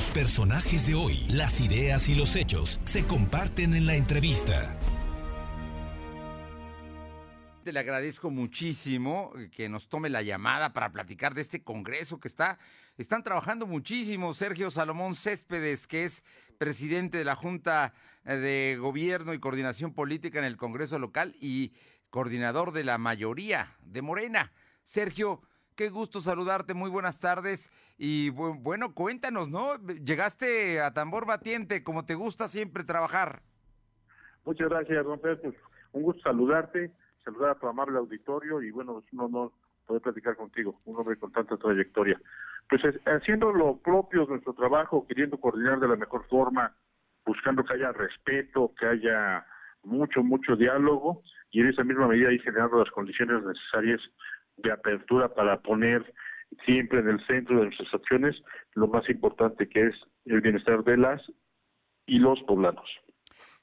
Los personajes de hoy, las ideas y los hechos se comparten en la entrevista. Le agradezco muchísimo que nos tome la llamada para platicar de este congreso que está, están trabajando muchísimo. Sergio Salomón Céspedes, que es presidente de la Junta de Gobierno y Coordinación Política en el Congreso local y coordinador de la mayoría de Morena. Sergio, qué gusto saludarte, muy buenas tardes y bueno, cuéntanos, ¿no? Llegaste a tambor batiente, como te gusta siempre trabajar. Muchas gracias, don Pedro. un gusto saludarte, saludar a tu amable auditorio y bueno, es un honor poder platicar contigo, un hombre con tanta trayectoria. Pues haciendo lo propio de nuestro trabajo, queriendo coordinar de la mejor forma, buscando que haya respeto, que haya mucho, mucho diálogo y en esa misma medida ir generando las condiciones necesarias de apertura para poner siempre en el centro de nuestras acciones lo más importante que es el bienestar de las y los poblanos.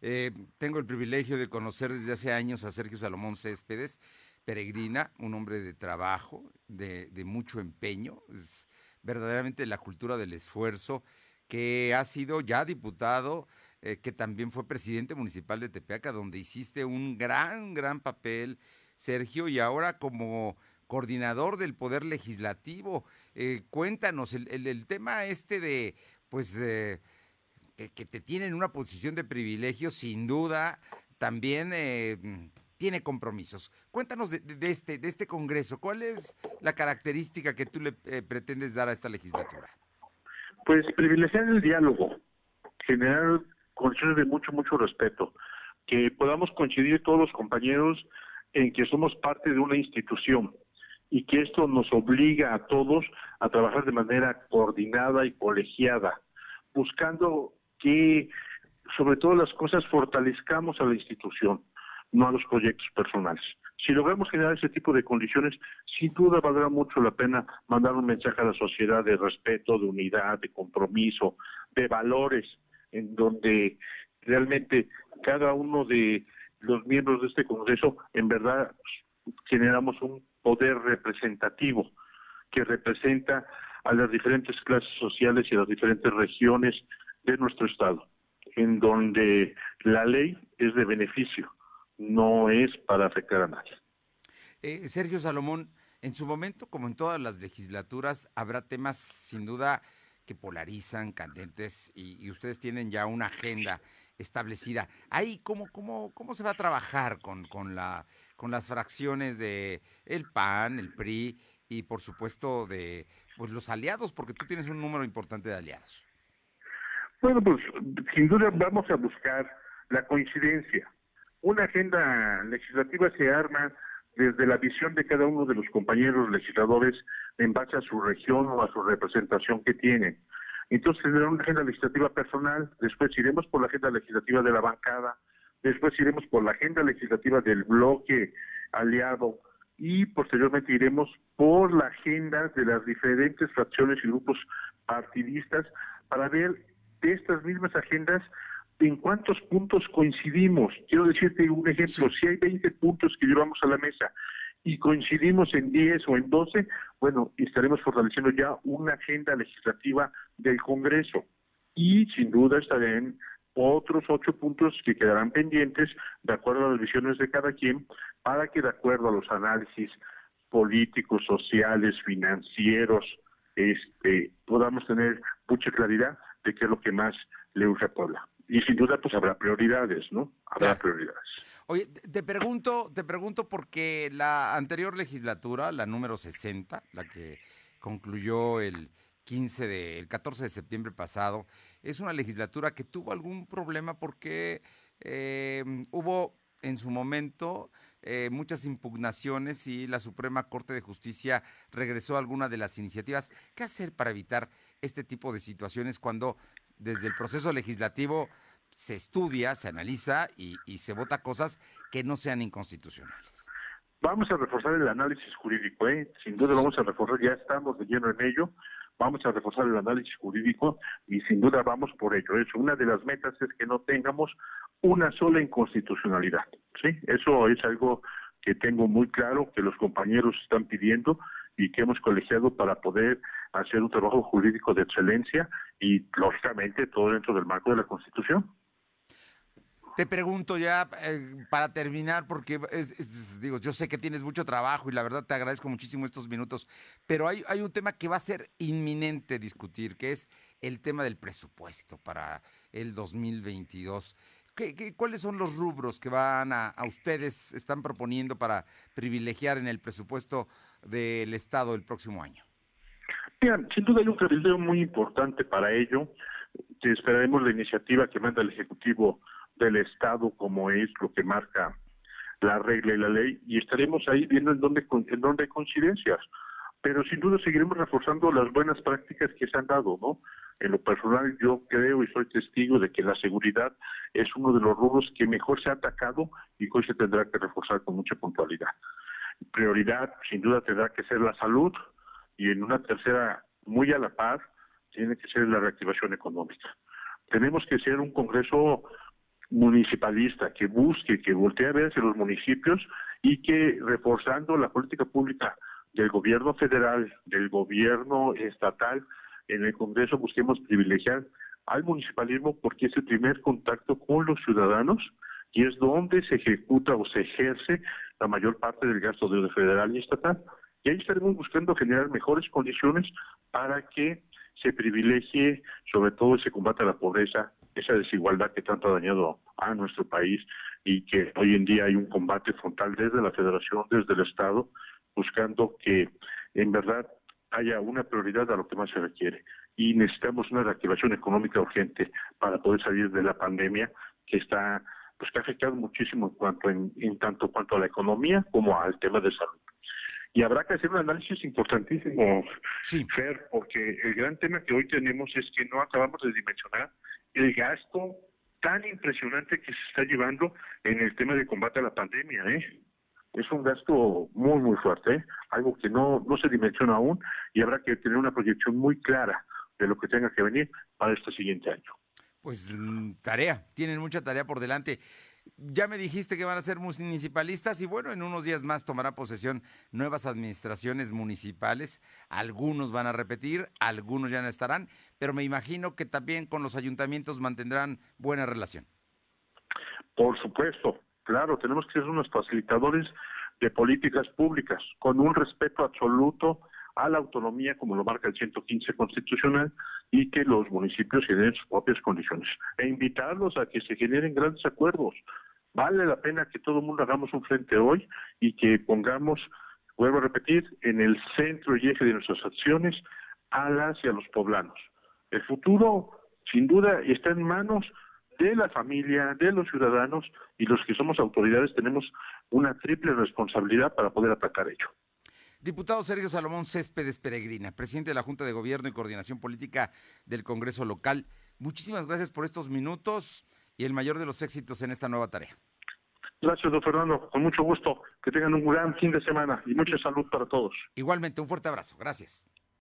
Eh, tengo el privilegio de conocer desde hace años a Sergio Salomón Céspedes, peregrina, un hombre de trabajo, de, mucho empeño, es verdaderamente la cultura del esfuerzo, que ha sido ya diputado, eh, que también fue presidente municipal de Tepeaca, donde hiciste un gran, gran papel, Sergio, y ahora como coordinador del Poder Legislativo. Eh, cuéntanos el, tema este de, pues, eh, que, te tiene en una posición de privilegio, sin duda, también eh, tiene compromisos. Cuéntanos de, este, de este Congreso. ¿Cuál es la característica que tú le pretendes dar a esta legislatura? Pues privilegiar el diálogo, generar condiciones de mucho, mucho respeto, que podamos coincidir todos los compañeros en que somos parte de una institución, y que esto nos obliga a todos a trabajar de manera coordinada y colegiada, buscando que sobre todas las cosas fortalezcamos a la institución, no a los proyectos personales. Si logramos generar ese tipo de condiciones, sin duda valdrá mucho la pena mandar un mensaje a la sociedad de respeto, de unidad, de compromiso, de valores, en donde realmente cada uno de los miembros de este Congreso en verdad generamos un poder representativo que representa a las diferentes clases sociales y a las diferentes regiones de nuestro Estado, en donde la ley es de beneficio, no es para afectar a nadie. Eh, Sergio Salomón, en su momento, como en todas las legislaturas, habrá temas sin duda que polarizan, candentes, y, ustedes tienen ya una agenda establecida. Ahí, ¿cómo, cómo, cómo se va a trabajar con, con la con las fracciones de el PAN, el PRI y por supuesto de pues los aliados, porque tú tienes un número importante de aliados. Bueno, pues sin duda vamos a buscar la coincidencia. Una agenda legislativa se arma desde la visión de cada uno de los compañeros legisladores en base a su región o a su representación que tienen. Entonces tendrá una agenda legislativa personal, después iremos por la agenda legislativa de la bancada, después iremos por la agenda legislativa del bloque aliado y posteriormente iremos por la agenda de las diferentes fracciones y grupos partidistas para ver de estas mismas agendas en cuántos puntos coincidimos. Quiero decirte un ejemplo, si hay 20 puntos que llevamos a la mesa y coincidimos en 10 o en 12, bueno, estaremos fortaleciendo ya una agenda legislativa del Congreso. Y sin duda estarán otros ocho puntos que quedarán pendientes de acuerdo a las visiones de cada quien para que de acuerdo a los análisis políticos, sociales, financieros, este, podamos tener mucha claridad de qué es lo que más le urge a Puebla. Y sin duda, pues habrá prioridades, ¿no? Habrá prioridades. Oye, te pregunto, te pregunto porque la anterior legislatura, la número 60, la que concluyó el 15 de, el 14 de septiembre pasado, es una legislatura que tuvo algún problema porque eh, hubo en su momento eh, muchas impugnaciones y la Suprema Corte de Justicia regresó a alguna de las iniciativas. ¿Qué hacer para evitar este tipo de situaciones cuando desde el proceso legislativo se estudia, se analiza y, se vota cosas que no sean inconstitucionales? Vamos a reforzar el análisis jurídico, ¿eh? sin duda vamos a reforzar, ya estamos de lleno en ello vamos a reforzar el análisis jurídico y sin duda vamos por ello. Eso, una de las metas es que no tengamos una sola inconstitucionalidad. ¿sí? Eso es algo que tengo muy claro, que los compañeros están pidiendo y que hemos colegiado para poder hacer un trabajo jurídico de excelencia y, lógicamente, todo dentro del marco de la Constitución. Te pregunto ya eh, para terminar, porque digo, yo sé que tienes mucho trabajo y la verdad te agradezco muchísimo estos minutos, pero hay, hay un tema que va a ser inminente discutir, que es el tema del presupuesto para el 2022. ¿Qué, cuáles son los rubros que van a, a, ustedes están proponiendo para privilegiar en el presupuesto del Estado el próximo año? Mira, sin duda hay un cabildeo muy importante para ello. Esperaremos la iniciativa que manda el Ejecutivo del Estado como es lo que marca la regla y la ley y estaremos ahí viendo en dónde, en dónde hay coincidencias. Pero sin duda seguiremos reforzando las buenas prácticas que se han dado, ¿no? En lo personal yo creo y soy testigo de que la seguridad es uno de los rubros que mejor se ha atacado y hoy se tendrá que reforzar con mucha puntualidad. Prioridad sin duda tendrá que ser la salud y en una tercera muy a la par tiene que ser la reactivación económica. Tenemos que ser un Congreso municipalista que busque, que voltee a ver hacia los municipios y que reforzando la política pública del gobierno federal, del gobierno estatal, en el Congreso busquemos privilegiar al municipalismo porque es el primer contacto con los ciudadanos y es donde se ejecuta o se ejerce la mayor parte del gasto de federal y estatal. Y ahí estaremos buscando generar mejores condiciones para que se privilegie sobre todo ese combate a la pobreza, esa desigualdad que tanto ha dañado a nuestro país y que hoy en día hay un combate frontal desde la federación, desde el Estado, buscando que en verdad haya una prioridad a lo que más se requiere. Y necesitamos una reactivación económica urgente para poder salir de la pandemia que está pues que ha afectado muchísimo en cuanto en, en tanto cuanto a la economía como al tema de salud. Y habrá que hacer un análisis importantísimo, sí. Fer, porque el gran tema que hoy tenemos es que no acabamos de dimensionar el gasto tan impresionante que se está llevando en el tema de combate a la pandemia, ¿eh? Es un gasto muy, muy fuerte, ¿eh? algo que no, no se dimensiona aún y habrá que tener una proyección muy clara de lo que tenga que venir para este siguiente año. Pues mm, tarea, tienen mucha tarea por delante. Ya me dijiste que van a ser municipalistas y bueno, en unos días más tomará posesión nuevas administraciones municipales. Algunos van a repetir, algunos ya no estarán, pero me imagino que también con los ayuntamientos mantendrán buena relación. Por supuesto, claro, tenemos que ser unos facilitadores de políticas públicas con un respeto absoluto a la autonomía como lo marca el 115 constitucional y que los municipios generen sus propias condiciones e invitarlos a que se generen grandes acuerdos. Vale la pena que todo el mundo hagamos un frente hoy y que pongamos, vuelvo a repetir, en el centro y eje de nuestras acciones a las y a los poblanos. El futuro, sin duda, está en manos de la familia, de los ciudadanos y los que somos autoridades tenemos una triple responsabilidad para poder atacar ello. Diputado Sergio Salomón Céspedes Peregrina, presidente de la Junta de Gobierno y Coordinación Política del Congreso Local, muchísimas gracias por estos minutos y el mayor de los éxitos en esta nueva tarea. Gracias, don Fernando. Con mucho gusto. Que tengan un gran fin de semana y mucha salud para todos. Igualmente, un fuerte abrazo. Gracias.